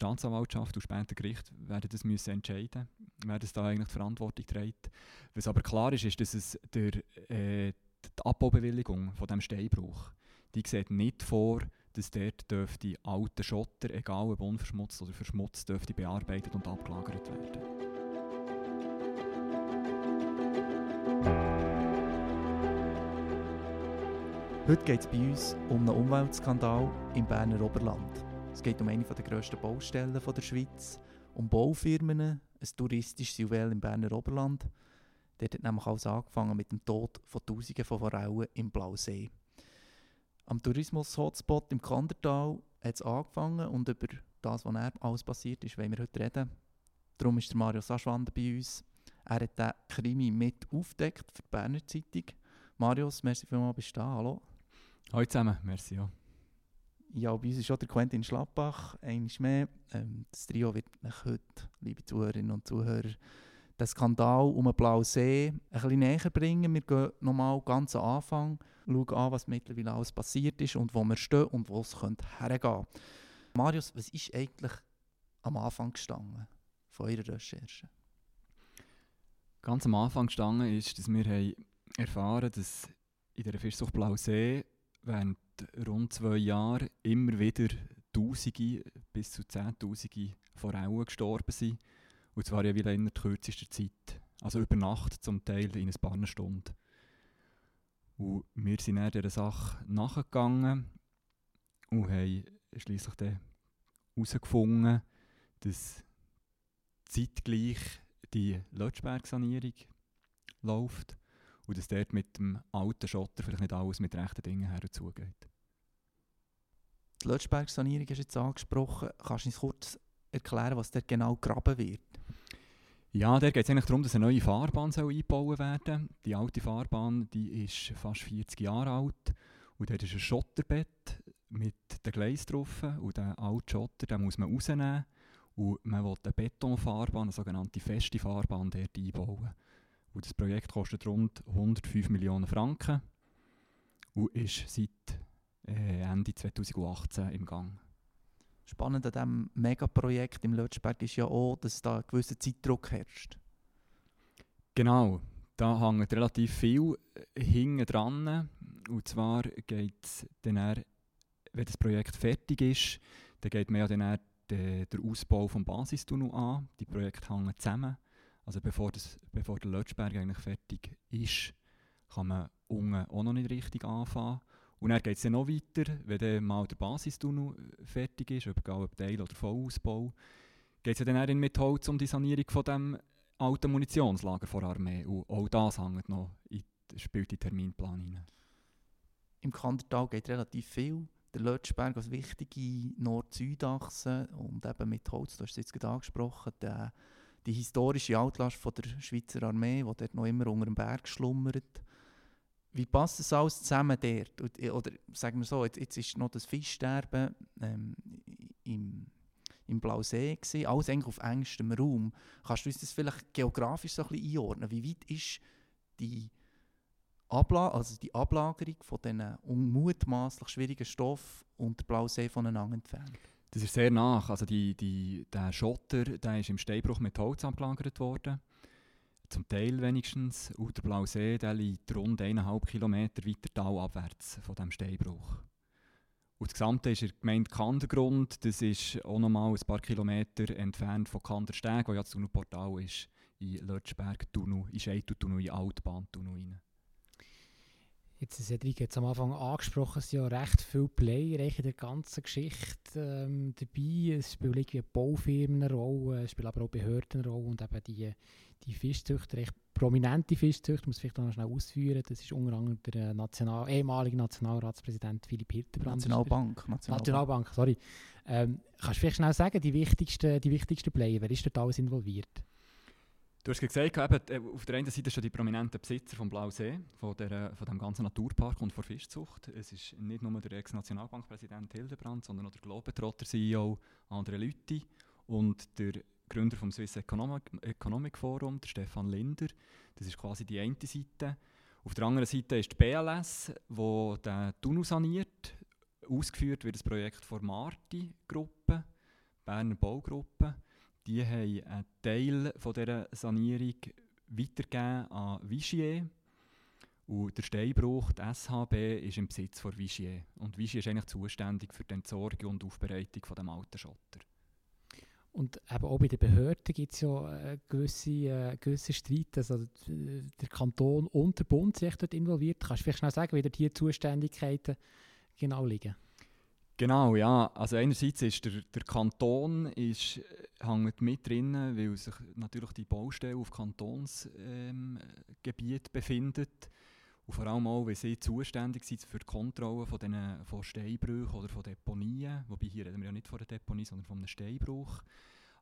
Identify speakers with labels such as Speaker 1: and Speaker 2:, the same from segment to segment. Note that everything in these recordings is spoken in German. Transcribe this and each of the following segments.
Speaker 1: Staatsanwaltschaft und später Gericht werden das müssen entscheiden, wer das da eigentlich die Verantwortung trägt. Was aber klar ist, ist, dass es der, äh, die Abbaubewilligung von dem Steinbruch, die sieht nicht vor, dass dort dürfte alte Schotter, egal ob unverschmutzt oder verschmutzt, dürfte bearbeitet und abgelagert werden.
Speaker 2: Heute geht es bei uns um einen Umweltskandal im Berner Oberland. Es geht um eine der grössten Baustellen der Schweiz, um Baufirmen, ein touristisches Juwel im Berner Oberland. Dort hat nämlich alles angefangen mit dem Tod von Tausenden von Forellen im Blausee. Am Tourismus-Hotspot im Kandertal hat es angefangen und über das, was er alles passiert ist, wollen wir heute reden. Darum ist der Mario Saschwander bei uns. Er hat den Krimi mit aufgedeckt für die Berner Zeitung. Marius, merci vielmals, bist du da. Hallo.
Speaker 1: Hallo zusammen, merci ja.
Speaker 2: Ja, bei uns ist auch der Quentin Schlappach, einmal mehr. Ähm, das Trio wird euch heute, liebe Zuhörerinnen und Zuhörer, den Skandal um den Blauen See ein bisschen näher bringen. Wir gehen nochmal ganz am Anfang, schauen an, was mittlerweile alles passiert ist und wo wir stehen und wo es hergehen könnte. Marius, was ist eigentlich am Anfang gestanden von eurer Recherche?
Speaker 1: Ganz am Anfang gestanden ist, dass wir erfahren haben, dass in der Fischzucht Blauen See während rund zwei Jahren immer wieder Tausende bis zu Zehntausende Forellen gestorben sind. Und zwar ja wieder in der kürzesten Zeit. Also über Nacht zum Teil in ein paar Stunden. Und wir sind dann dieser Sache nachgegangen und haben schliesslich herausgefunden, dass zeitgleich die Lötschberg-Sanierung läuft und dass dort mit dem alten Schotter vielleicht nicht alles mit rechten Dingen herzugeht.
Speaker 2: Die Lötschberg-Sanierung du jetzt angesprochen. Kannst du uns kurz erklären, was dort genau gegraben wird?
Speaker 1: Ja, da geht es eigentlich darum, dass eine neue Fahrbahn soll eingebaut werden soll. Die alte Fahrbahn die ist fast 40 Jahre alt und dort ist ein Schotterbett mit den Gleis drauf und den alten Schotter den muss man rausnehmen und man will eine Betonfahrbahn, eine sogenannte feste Fahrbahn, dort einbauen. Und das Projekt kostet rund 105 Millionen Franken und ist seit äh, Ende 2018 im Gang.
Speaker 2: Spannend an diesem Megaprojekt im Lötschberg ist ja auch, dass da ein gewisser Zeitdruck herrscht.
Speaker 1: Genau, da hängt relativ viel äh, hinten dran. Und zwar geht es dann, eher, wenn das Projekt fertig ist, dann geht man ja dann den Ausbau des Basistunnel an. Die Projekte hängen zusammen. Also bevor, das, bevor der Lötschberg eigentlich fertig ist, kann man unten auch noch nicht richtig anfangen. Und dann geht es dann noch weiter, wenn dann mal der Basistunnel fertig ist, egal ob Teil- oder Vollausbau, geht es dann mit Holz um die Sanierung von dem alten Munitionslager der Armee. Und auch das hängt noch in, spielt in den Terminplan hinein.
Speaker 2: Im Kandertal geht relativ viel. Der Lötschberg als wichtige Nord-Süd-Achse und eben mit Holz, du hast es jetzt gerade angesprochen, der, die historische Altlast von der Schweizer Armee, die dort noch immer unter dem Berg schlummert wie passt das alles zusammen dort? Äh, oder sagen wir so, jetzt, jetzt ist noch das Fischsterben ähm, im, im Blausee gewesen, alles eigentlich auf engstem Raum. Kannst du uns das vielleicht geografisch so ein bisschen einordnen? Wie weit ist die, Abla also die Ablagerung von diesen unmutmaßlich schwierigen Stoffen und der Blausee voneinander entfernt?
Speaker 1: Das ist sehr nach. Also die, die, der Schotter der ist im Steinbruch mit Holz abgelagert worden zum Teil wenigstens. Und der Blaue See der liegt rund eineinhalb Kilometer weiter talabwärts von dem Steinbruch. Und das Gesamte ist in der Gemeinde Kandergrund. Das ist auch noch mal ein paar Kilometer entfernt von Kandersteg, wo ja das Tunnelportal ist, in Lötschberg-Tunnel, in Scheiteltunnel, in Altbahntunnel rein.
Speaker 3: Jetzt, Cedric hat es am Anfang angesprochen, es sind ja recht viele Player in der ganzen Geschichte ähm, dabei. Es spielen irgendwie Baufirmen eine Rolle, es spielen aber auch Behörden eine Rolle und eben die, die Fischzüchter, recht prominente Fischzüchter, muss ich vielleicht noch schnell ausführen, das ist unter anderem der äh, National, ehemalige Nationalratspräsident Philipp Hildebrand.
Speaker 2: Nationalbank.
Speaker 3: Nationalbank, Nationalbank sorry. Ähm, kannst du vielleicht schnell sagen, die wichtigsten, die wichtigsten Player, wer ist dort alles involviert?
Speaker 1: Du hast gesagt, eben, äh, auf der einen Seite schon die prominenten Besitzer vom Blausee, von, der, von dem ganzen Naturpark und von Fischzucht. Es ist nicht nur der Ex-Nationalbankpräsident Hildebrand, sondern auch der Globetrotter-CEO André Lütti und der Gründer vom Swiss Economic, Economic Forum, der Stefan Linder. Das ist quasi die eine Seite. Auf der anderen Seite ist die BLS, wo den Tunnel saniert. Ausgeführt wird das Projekt von Marti-Gruppe. Berner Baugruppe. Die haben einen Teil von dieser Sanierung weitergegeben an Vigier. Und der Steinbruch, die SHB, ist im Besitz von Vigier. Und Vigier ist eigentlich zuständig für die Entsorgung und Aufbereitung dem alten Schotter.
Speaker 3: Und eben auch bei den Behörden gibt es ja äh, gewisse, äh, Streit. Also der Kanton und der Bund sind dort involviert. Kannst du vielleicht schnell sagen, wie dort hier Zuständigkeiten genau liegen?
Speaker 1: Genau, ja. Also einerseits ist der, der Kanton ist, äh, hängt mit drin, weil sich natürlich die Baustelle auf Kantonsgebiet ähm, befindet. Und vor allem auch, weil sie zuständig sind für die Kontrolle von, den, von Steinbrüchen oder von Deponien. Wobei hier reden wir ja nicht von der Deponie, sondern von einem Steinbruch.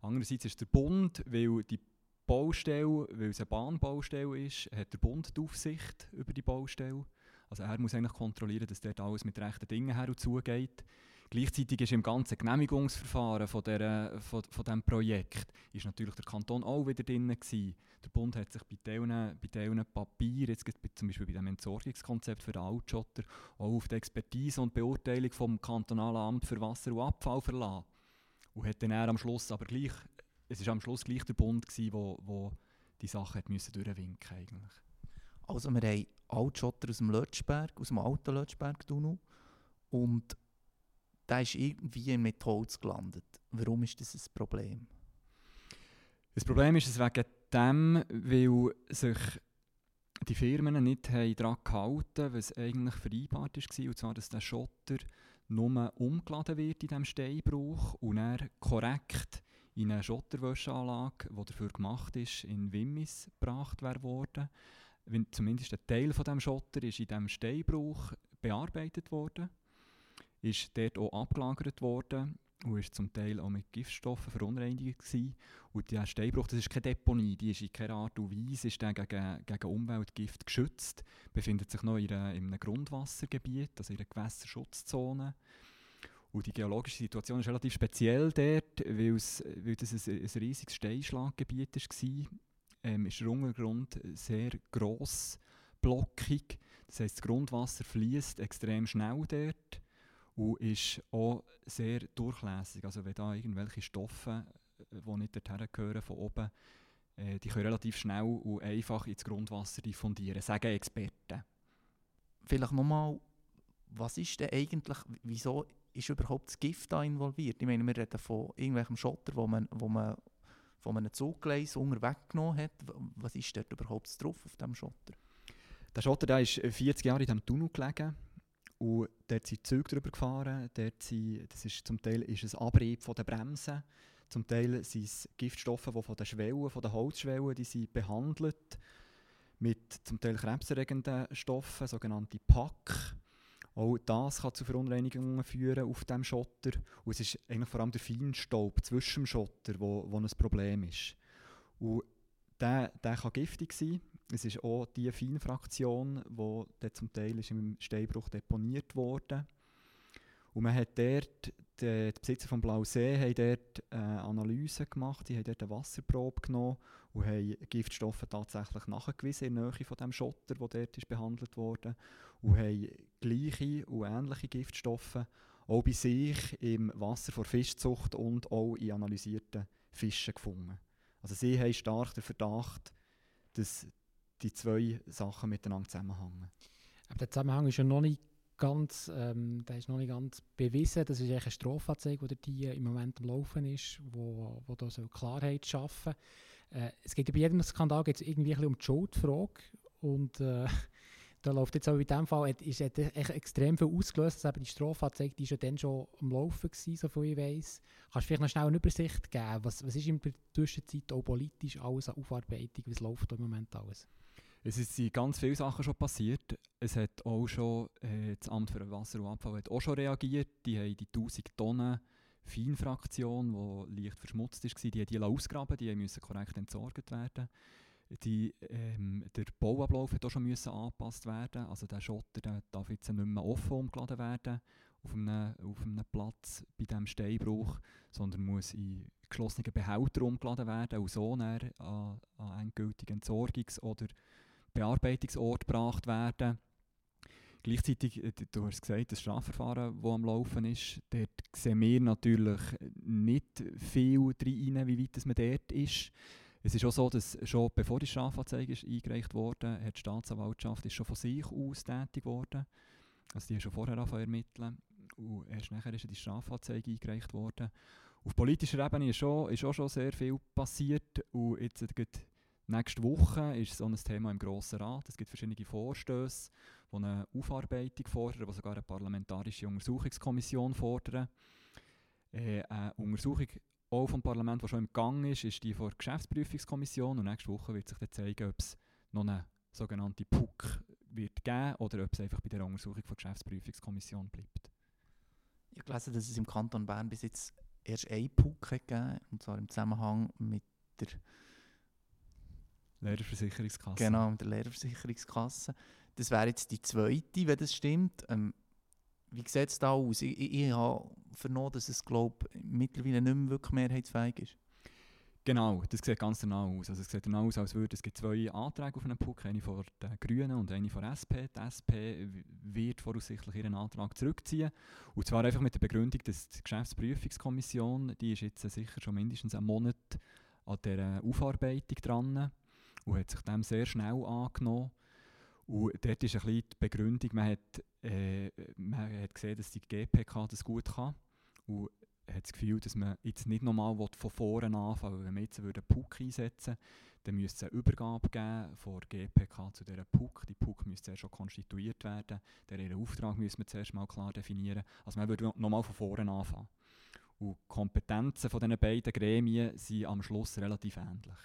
Speaker 1: Andererseits ist der Bund, weil die Baustelle, weil es eine Bahnbaustelle ist, hat der Bund die Aufsicht über die Baustelle. Also er muss eigentlich kontrollieren, dass dort alles mit rechten Dingen her und zugeht. Gleichzeitig ist im ganzen Genehmigungsverfahren von, der, von, von diesem Projekt ist natürlich der Kanton auch wieder drin gewesen. Der Bund hat sich bei diesen, bei diesen Papieren, jetzt zum Beispiel bei dem Entsorgungskonzept für den Altschotter, auch auf die Expertise und Beurteilung vom kantonalen Amt für Wasser und Abfall verlassen. Und hat dann am Schluss aber gleich, es ist am Schluss gleich der Bund gewesen, wo, wo die Sache hat müssen durchwinken eigentlich.
Speaker 2: Also wir haben Altschotter aus dem Lötschberg, aus dem alten Lötschberg-Tunnel und der ist irgendwie mit Holz gelandet. Warum ist das ein Problem?
Speaker 1: Das Problem ist es wegen dem, weil sich die Firmen nicht daran gehalten haben, was eigentlich vereinbart war, und zwar, dass der Schotter nur umgeladen wird in diesem Steinbruch und er korrekt in eine Schotterwäscheanlage, die dafür gemacht ist, in Wimmis gebracht worden. Zumindest ein Teil von dem Schotter ist in diesem Steinbruch bearbeitet worden ist dort auch abgelagert worden und ist zum Teil auch mit Giftstoffen verunreinigt gewesen. Und der Steinbruch, das ist keine Deponie, die ist in keiner Art und Weise ist gegen, gegen Umweltgift geschützt, befindet sich noch in, einer, in einem Grundwassergebiet, also in einer Gewässerschutzzone. Und die geologische Situation ist relativ speziell dort, weil, es, das ein riesiges Steinschlaggebiet war. Ähm, ist der Untergrund sehr gross, blockig. Das heisst, das Grundwasser fließt extrem schnell dort und ist auch sehr durchlässig. Also wenn da irgendwelche Stoffe, die äh, nicht dorthin gehören, von oben, äh, die können relativ schnell und einfach ins Grundwasser diffundieren, sagen Experten.
Speaker 2: Vielleicht nochmal, was ist denn eigentlich, wieso ist überhaupt das Gift da involviert? Ich meine, wir reden von irgendwelchem Schotter, wo man, wo man von einem Zuggleis weggenommen hat. Was ist dort überhaupt drauf auf diesem Schotter?
Speaker 1: Der Schotter der ist 40 Jahre in diesem Tunnel gelegen und dort sind Züge drüber gefahren. Dort sind, das ist, zum Teil ist es Abrieb von den Bremsen. Zum Teil sind es Giftstoffe, die von den Schwellen, von den Holzschwellen, die sind behandelt mit zum Teil krebserregenden Stoffen, sogenannte PAK. Auch das kann zu Verunreinigungen führen auf dem Schotter. Und es ist eigentlich vor allem der Feinstaub zwischen dem Schotter, wo, wo ein Problem ist. Und der, der kann giftig sein. Es ist auch die Feinfraktion, die zum Teil ist im Steinbruch deponiert wurde. Und man hat dort, die, die Besitzer vom Blausee haben dort äh, Analysen gemacht, die haben dort eine Wasserprobe genommen und haben Giftstoffe tatsächlich nachgewiesen in der Nähe von dem Schotter, der dort ist behandelt wurde und haben gleiche und ähnliche Giftstoffe auch bei sich im Wasser vor Fischzucht und auch in analysierten Fischen gefunden. Also sie haben stark den Verdacht, dass die zwei Sachen miteinander zusammenhängen.
Speaker 3: Aber der Zusammenhang ist ja noch nicht ganz, ähm, der ist noch nicht ganz bewiesen. Das ist eine Strafanzeige, die die im Moment am Laufen ist, wo, wo da so Klarheit schaffen. Äh, es geht bei jedem Skandal geht's irgendwie ein um die Schuldfrage und äh, da läuft jetzt auch in diesem Fall, ist hat extrem viel ausgelöst, dass eben die Strafanzeige, die ist ja dann schon am Laufen gewesen, so viel ich weiss. Kannst du vielleicht noch schnell eine Übersicht geben, was, was ist in der Zwischenzeit auch politisch alles an Aufarbeitung, was läuft da im Moment alles?
Speaker 1: Es sind ganz viele Sachen schon passiert. Es hat auch schon, äh, das Amt für Wasser und Abfall hat auch schon reagiert. Die haben die 1000 Tonnen Feinfraktion, die leicht verschmutzt war, die, die ausgraben, die müssen korrekt entsorgt werden. Die, ähm, der Bauablauf hat auch schon müssen angepasst werden. Also der Schotter der darf jetzt nicht mehr offen umgeladen werden auf einem, auf einem Platz bei diesem Steinbruch, sondern muss in geschlossenen Behälter umgeladen werden und so an, an endgültige Entsorgungs- oder Bearbeitungsort gebracht werden. Gleichzeitig, äh, du hast gesagt, das Strafverfahren, das am Laufen ist, dort sehen wir natürlich nicht viel rein, wie weit man dort ist. Es ist auch so, dass schon bevor die Strafanzeige ist eingereicht wurde, hat die Staatsanwaltschaft ist schon von sich aus tätig geworden. Also die haben schon vorher angefangen ermitteln. Und erst nachher ist die Strafanzeige eingereicht worden. Auf politischer Ebene ist, schon, ist auch schon sehr viel passiert. Und jetzt nächste Woche ist so ein Thema im Grossen Rat. Es gibt verschiedene Vorstöße, die eine Aufarbeitung fordern, die sogar eine parlamentarische Untersuchungskommission fordern. Äh, eine Untersuchung auch vom Parlament, die schon im Gang ist, ist die von der Geschäftsprüfungskommission. Und nächste Woche wird sich dann zeigen, ob es noch eine sogenannte PUC wird geben oder ob es einfach bei der Untersuchung von der Geschäftsprüfungskommission bleibt.
Speaker 2: Ich gelesen, dass es im Kanton Bern bis jetzt erst eine PUC gegeben und zwar im Zusammenhang mit der
Speaker 1: Lehrerversicherungskasse.
Speaker 2: Genau, mit der Lehrerversicherungskasse. Das wäre jetzt die zweite, wenn das stimmt. Ähm, wie sieht es da aus? Ich, ich, ich habe vernommen, dass es glaub, mittlerweile nicht mehr wirklich mehrheitsfähig ist.
Speaker 1: Genau, das sieht ganz genau aus. Also es sieht genau aus, als würde es gibt zwei Anträge auf einen Puck, eine von den Grünen und eine von der SP. Die SP wird voraussichtlich ihren Antrag zurückziehen. Und zwar einfach mit der Begründung, dass die Geschäftsprüfungskommission, die ist jetzt sicher schon mindestens einen Monat an dieser Aufarbeitung dran und hat sich dem sehr schnell angenommen. Und dort ist ein bisschen die Begründung, man hat, äh, man hat gesehen, dass die GPK das gut kann. Und hat das Gefühl, dass man jetzt nicht nochmal von vorne anfangen Wenn wir jetzt einen PUC einsetzen würden, dann müsste es eine Übergabe geben von der GPK zu dieser PUC. Die PUC müsste zuerst schon konstituiert werden. Der Auftrag müssen wir zuerst mal klar definieren. Also man würde nochmal von vorne anfangen. Und die Kompetenzen von diesen beiden Gremien sind am Schluss relativ ähnlich.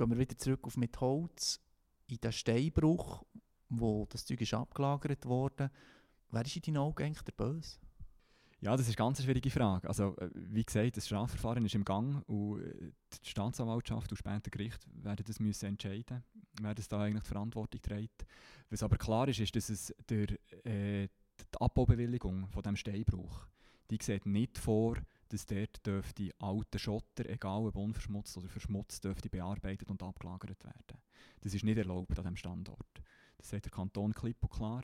Speaker 2: Gehen wir wieder zurück auf mit Holz in den Steinbruch, wo das Zeug ist abgelagert wurde. Wer ist in deinen Augen eigentlich der Böse?
Speaker 1: Ja, das ist eine ganz schwierige Frage. Also, äh, wie gesagt, das Strafverfahren ist im Gang und äh, die Staatsanwaltschaft und später Gericht werden das müssen entscheiden, wer das da eigentlich die Verantwortung trägt. Was aber klar ist, ist, dass es der, äh, die Abbaubewilligung von dem Steinbruch, die sieht nicht vor, dass dort dürfte alte Schotter, egal ob unverschmutzt oder verschmutzt, dürfte bearbeitet und abgelagert werden. Das ist nicht erlaubt an diesem Standort. Das sagt der Kanton klipp und klar,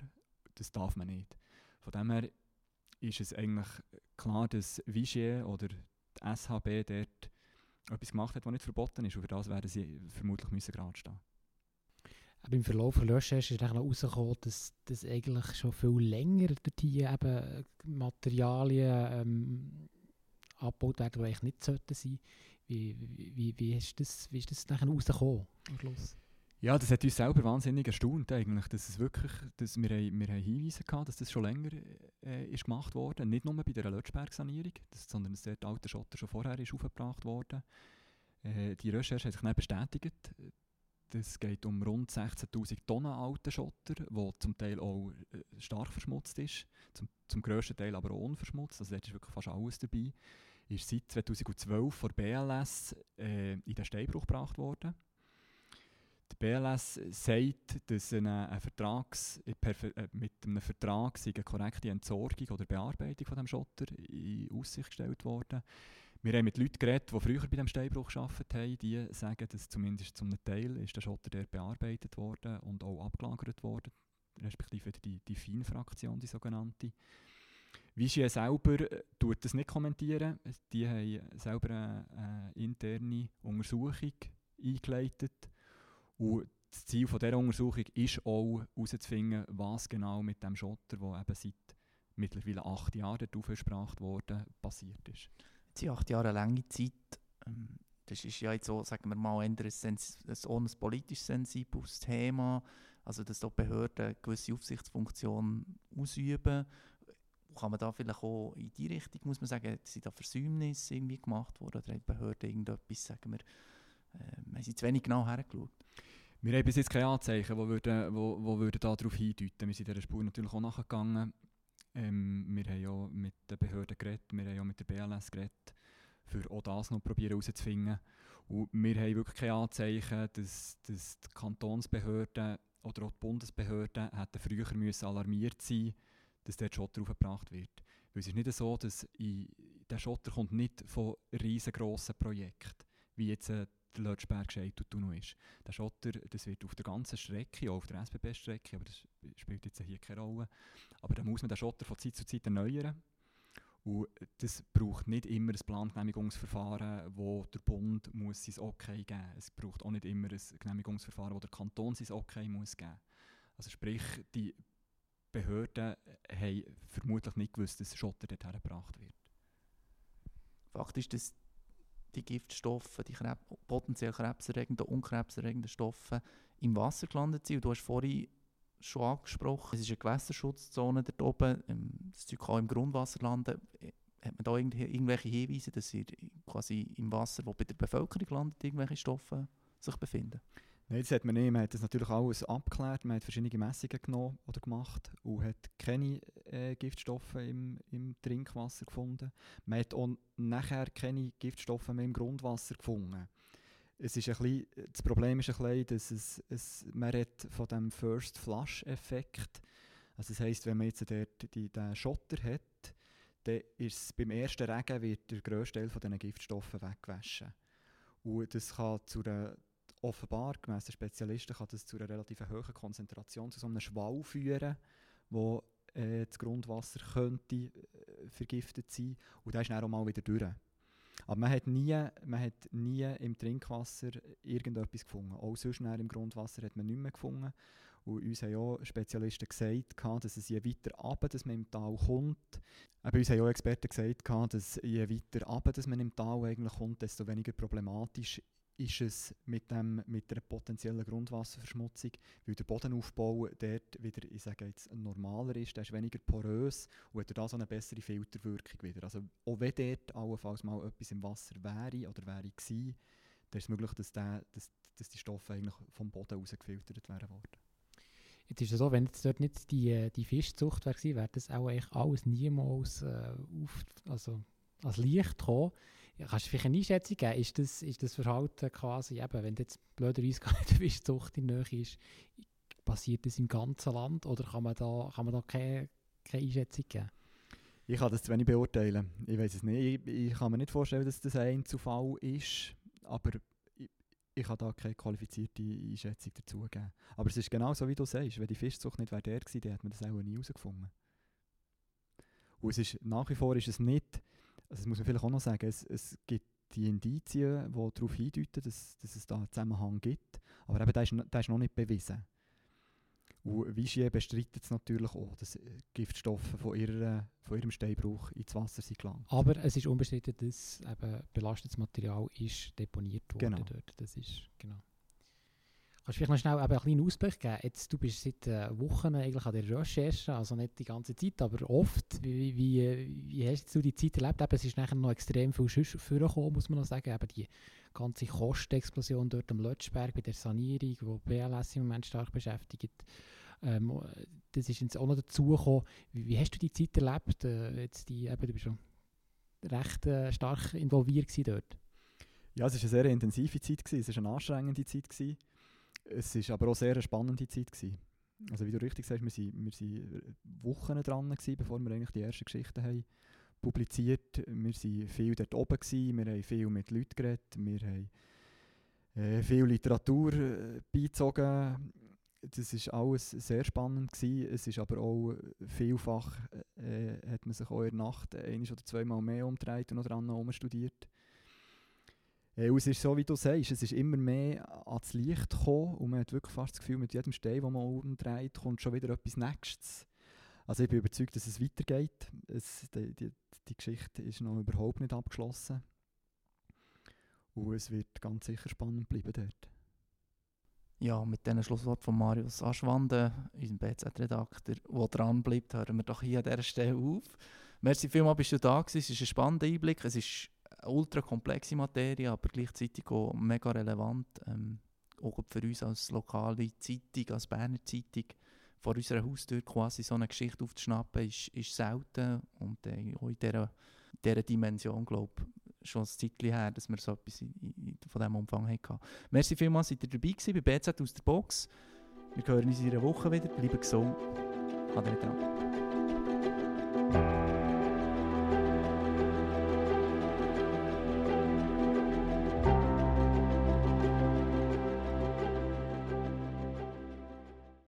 Speaker 1: das darf man nicht. Von dem her ist es eigentlich klar, dass Vigier oder die SHB dort etwas gemacht hat, was nicht verboten ist. Und für das werden sie vermutlich müssen gerade stehen.
Speaker 3: Aber im Verlauf der Recherche ist herausgekommen, dass das eigentlich schon viel länger dort hier eben Materialien ähm, abgebaut werden, die eigentlich nicht sollten sein. Wie, wie, wie, ist das, wie ist das nachher rausgekommen am Schluss?
Speaker 1: Ja, das hat uns selber wahnsinnig erstaunt eigentlich, dass es wirklich, dass wir, wir haben Hinweise gehabt, dass das schon länger äh, ist gemacht wurde, nicht nur bei der Lötschberg-Sanierung, sondern dass der alte Schotter schon vorher ist aufgebracht wurde. Äh, die Recherche hat sich dann bestätigt, es geht um rund 16'000 Tonnen alten Schotter, der zum Teil auch äh, stark verschmutzt ist, zum, zum grössten Teil aber auch unverschmutzt, also dort ist wirklich fast alles dabei. Ist seit 2012 von BLS äh, in den Steinbruch gebracht worden die BLS sagt, dass eine, eine Vertrags, äh, mit einem Vertrag eine korrekte Entsorgung oder Bearbeitung von dem Schotter in Aussicht gestellt worden. Wir haben mit Leuten geredet, die früher bei dem Steinbruch gearbeitet haben. Die sagen, dass zumindest zum Teil ist der Schotter der bearbeitet worden und auch abgelagert worden, respektive die, die Feinfraktion, die sogenannte. Vigie selber äh, tut das nicht kommentieren. Die haben selber eine, eine interne Untersuchung eingeleitet und das Ziel von dieser Untersuchung ist auch herauszufinden, was genau mit dem Schotter, der eben seit mittlerweile acht Jahren aufgespracht wurde, passiert ist.
Speaker 2: Sind acht Jahre eine lange Zeit. Ähm, das ist ja jetzt so, sagen wir mal, ein, ein, ein politisch sensibles Thema. Also, dass die Behörden eine gewisse Aufsichtsfunktion ausüben. Kann man da vielleicht auch in die Richtung, muss man sagen, sind da Versäumnisse irgendwie gemacht worden? Oder haben die Behörden irgendetwas, sagen wir, äh, haben sie zu wenig genau hergeschaut?
Speaker 1: Wir haben bis jetzt keine Anzeichen, die würden, wo, wo würden darauf hindeuten. Wir sind dieser Spur natürlich auch nachgegangen. Ähm, wir haben ja mit den Behörden geredet, wir haben ja mit der BLS geredet, für auch das noch herauszufinden. Und wir haben wirklich keine Anzeichen, dass, dass die Kantonsbehörden oder auch die Bundesbehörden hätten früher müssen alarmiert sein dass der Schotter aufgebracht wird. Weil es ist nicht so, dass in, der Schotter kommt nicht von riesengroßen Projekten wie jetzt äh, der Lötschberg Tunnel ist. Der Schotter, das wird auf der ganzen Strecke, auch auf der SBB-Strecke, aber das spielt jetzt hier keine Rolle, aber da muss man den Schotter von Zeit zu Zeit erneuern. Und das braucht nicht immer ein Plangenehmigungsverfahren, wo der Bund muss sein Okay geben muss. Es braucht auch nicht immer ein Genehmigungsverfahren, wo der Kanton sein Okay muss geben Also sprich, die Behörden haben vermutlich nicht gewusst, dass Schotter dorthin gebracht wird.
Speaker 2: Fakt ist, dass die Giftstoffe, die Krebs, potenziell krebserregenden, unkrebserregenden Stoffe im Wasser gelandet sind. Und du hast vorhin schon angesprochen, es ist eine Gewässerschutzzone dort oben, ähm, das Zeug kann im Grundwasser landen. Äh, hat man da irgendwelche Hinweise, dass ihr quasi im Wasser, das bei der Bevölkerung landet, irgendwelche Stoffe sich befinden?
Speaker 1: Nein, das hat man nicht. Man hat das natürlich alles abgeklärt. Man hat verschiedene Messungen genommen oder gemacht und hat keine äh, Giftstoffe im, im Trinkwasser gefunden. Man hat auch nachher keine Giftstoffe mehr im Grundwasser gefunden. Es ist ein bisschen, das Problem ist ein bisschen, dass es, es, man redet von dem First Flush-Effekt. Also das heisst, wenn man jetzt dort die, den Schotter hat, dann ist beim ersten Regen wird der grösste Teil von diesen Giftstoffen weggewaschen. Und das kann zu einer offenbar, gemäss den Spezialisten, kann das zu einer relativ hohen Konzentration, zu so einem Schwall führen, wo äh, das Grundwasser könnte äh, vergiftet sein und da ist dann auch mal wieder durch. Aber man hat, nie, man hat nie im Trinkwasser irgendetwas gefunden. Auch sonst im Grundwasser hat man nichts mehr gefunden. Und uns haben auch Spezialisten gesagt, dass es je weiter runter, dass man im Tal kommt. Bei uns haben auch Experten gesagt, dass je weiter runter, dass man im Tal eigentlich kommt, desto weniger problematisch ist es mit, dem, mit der potenziellen Grundwasserverschmutzung, weil der Bodenaufbau dort wieder, ich sage jetzt, normaler ist, der ist weniger porös und hat da so eine bessere Filterwirkung wieder. Also auch wenn dort allenfalls mal etwas im Wasser wäre oder wäre gewesen, dann ist es möglich, dass, der, dass, dass die Stoffe eigentlich vom Boden aus gefiltert werden worden.
Speaker 3: Jetzt ist es so, wenn jetzt dort nicht die, die Fischzucht wäre, wäre das auch eigentlich alles niemals äh, auf, also als Licht gekommen. Ja, kannst du vielleicht eine Einschätzung geben? Ist das, ist das Verhalten quasi, eben, wenn jetzt blöderweise gar nicht Fischzucht in der Nähe ist, passiert das im ganzen Land oder kann man da, kann man da keine, keine Einschätzung geben?
Speaker 1: Ich kann das zu wenig beurteilen. Ich weiß es nicht. Ich, ich, kann mir nicht vorstellen, dass das ein Zufall ist, aber ich, ich kann da keine qualifizierte Einschätzung dazu geben. Aber es ist genau so, wie du sagst. Wenn die Fischzucht nicht wäre der gewesen, dann hätte man das auch nie herausgefunden. Und es ist, nach wie vor ist es nicht also das muss man vielleicht auch noch sagen, es, es gibt die Indizien, die darauf hindeuten, dass, dass es da einen Zusammenhang gibt, aber eben, der ist, der ist noch nicht bewiesen. Und Vigier bestreitet es natürlich auch, dass Giftstoffe von, ihrer, von ihrem Steinbruch ins Wasser sind gelangt.
Speaker 3: Aber es ist unbestritten, dass eben belastetes Material ist deponiert worden genau. dort. Das ist, genau. Kannst du vielleicht noch schnell einen kleinen Ausblick geben? Jetzt, du bist seit äh, Wochen eigentlich an der Recherche, also nicht die ganze Zeit, aber oft. Wie, wie, wie hast du die Zeit erlebt? Eben, es ist nachher noch extrem viel Schuss vorgekommen, muss man noch sagen. Eben die ganze Kostenexplosion dort am Lötschberg bei der Sanierung, wo BLS im Moment stark beschäftigt. Ähm, das ist jetzt auch noch dazugekommen. Wie, wie hast du die Zeit erlebt? Äh, jetzt die, eben, du bist schon recht äh, stark involviert dort.
Speaker 1: Ja, es war eine sehr intensive Zeit, gewesen. es war eine anstrengende Zeit. Gewesen. Es war aber auch sehr eine spannende Zeit. Gewesen. Also wie du richtig sagst, wir waren wir Wochen dran, gewesen, bevor wir eigentlich die ersten Geschichten haben publiziert. Wir waren viel dort oben, gewesen, wir haben viel mit Leuten geredet, wir haben äh, viel Literatur äh, beizogen. Das war alles sehr spannend. Gewesen. Es ist aber auch vielfach, äh, hat man sich auch in der Nacht ein oder zweimal mehr umgedreht und noch dran studiert. Äh, es ist so, wie du sagst, es ist immer mehr ans Licht gekommen und man hat wirklich fast das Gefühl, mit jedem Stein, den man umdreht, kommt schon wieder etwas Nächstes. Also ich bin überzeugt, dass es weitergeht. Es, die, die, die Geschichte ist noch überhaupt nicht abgeschlossen. Und es wird ganz sicher spannend bleiben dort.
Speaker 2: Ja, mit diesem Schlusswort von Marius Aschwande, unserem BZ-Redakteur, der dran bleibt, hören wir doch hier an dieser Stelle auf. Merci vielmals, bist du da gewesen. Es ist ein spannender Einblick. Es ist ultra komplexe Materie, aber gleichzeitig auch mega relevant. Ähm, auch für uns als lokale Zeitung, als Berner Zeitung, vor unserer Haustür quasi so eine Geschichte aufzuschnappen, ist, ist selten. Und äh, auch in dieser, dieser Dimension, glaube ich, schon ein Zeitchen her, dass wir so etwas in, in, von diesem Umfang hatten. Merci vielmals, seid ihr dabei gewesen bei BZ aus der Box. Wir hören uns in einer Woche wieder. Bleiben gesund. Ade.